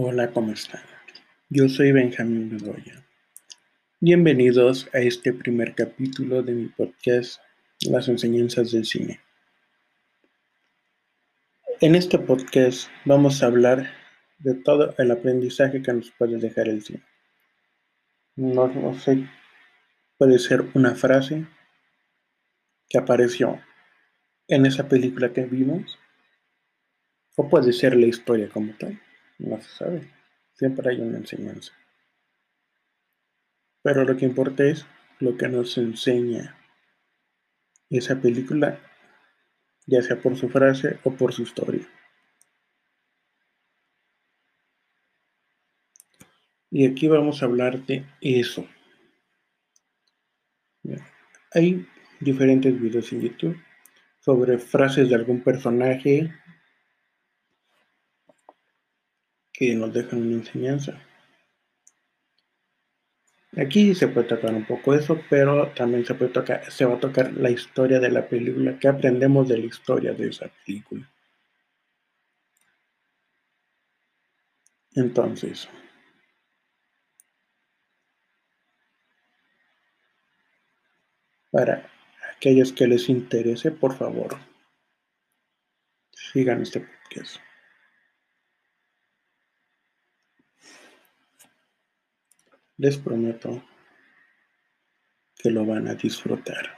Hola, ¿cómo están? Yo soy Benjamín Bedoya. Bienvenidos a este primer capítulo de mi podcast Las enseñanzas del cine. En este podcast vamos a hablar de todo el aprendizaje que nos puede dejar el cine. No, no sé, puede ser una frase que apareció en esa película que vimos o puede ser la historia como tal, no se sabe. Siempre hay una enseñanza. Pero lo que importa es lo que nos enseña esa película, ya sea por su frase o por su historia. Y aquí vamos a hablar de eso. Hay diferentes videos en YouTube sobre frases de algún personaje que nos dejan una enseñanza. Aquí se puede tocar un poco eso, pero también se puede tocar, se va a tocar la historia de la película, que aprendemos de la historia de esa película. Entonces, para aquellos que les interese, por favor, sigan este podcast. Les prometo que lo van a disfrutar.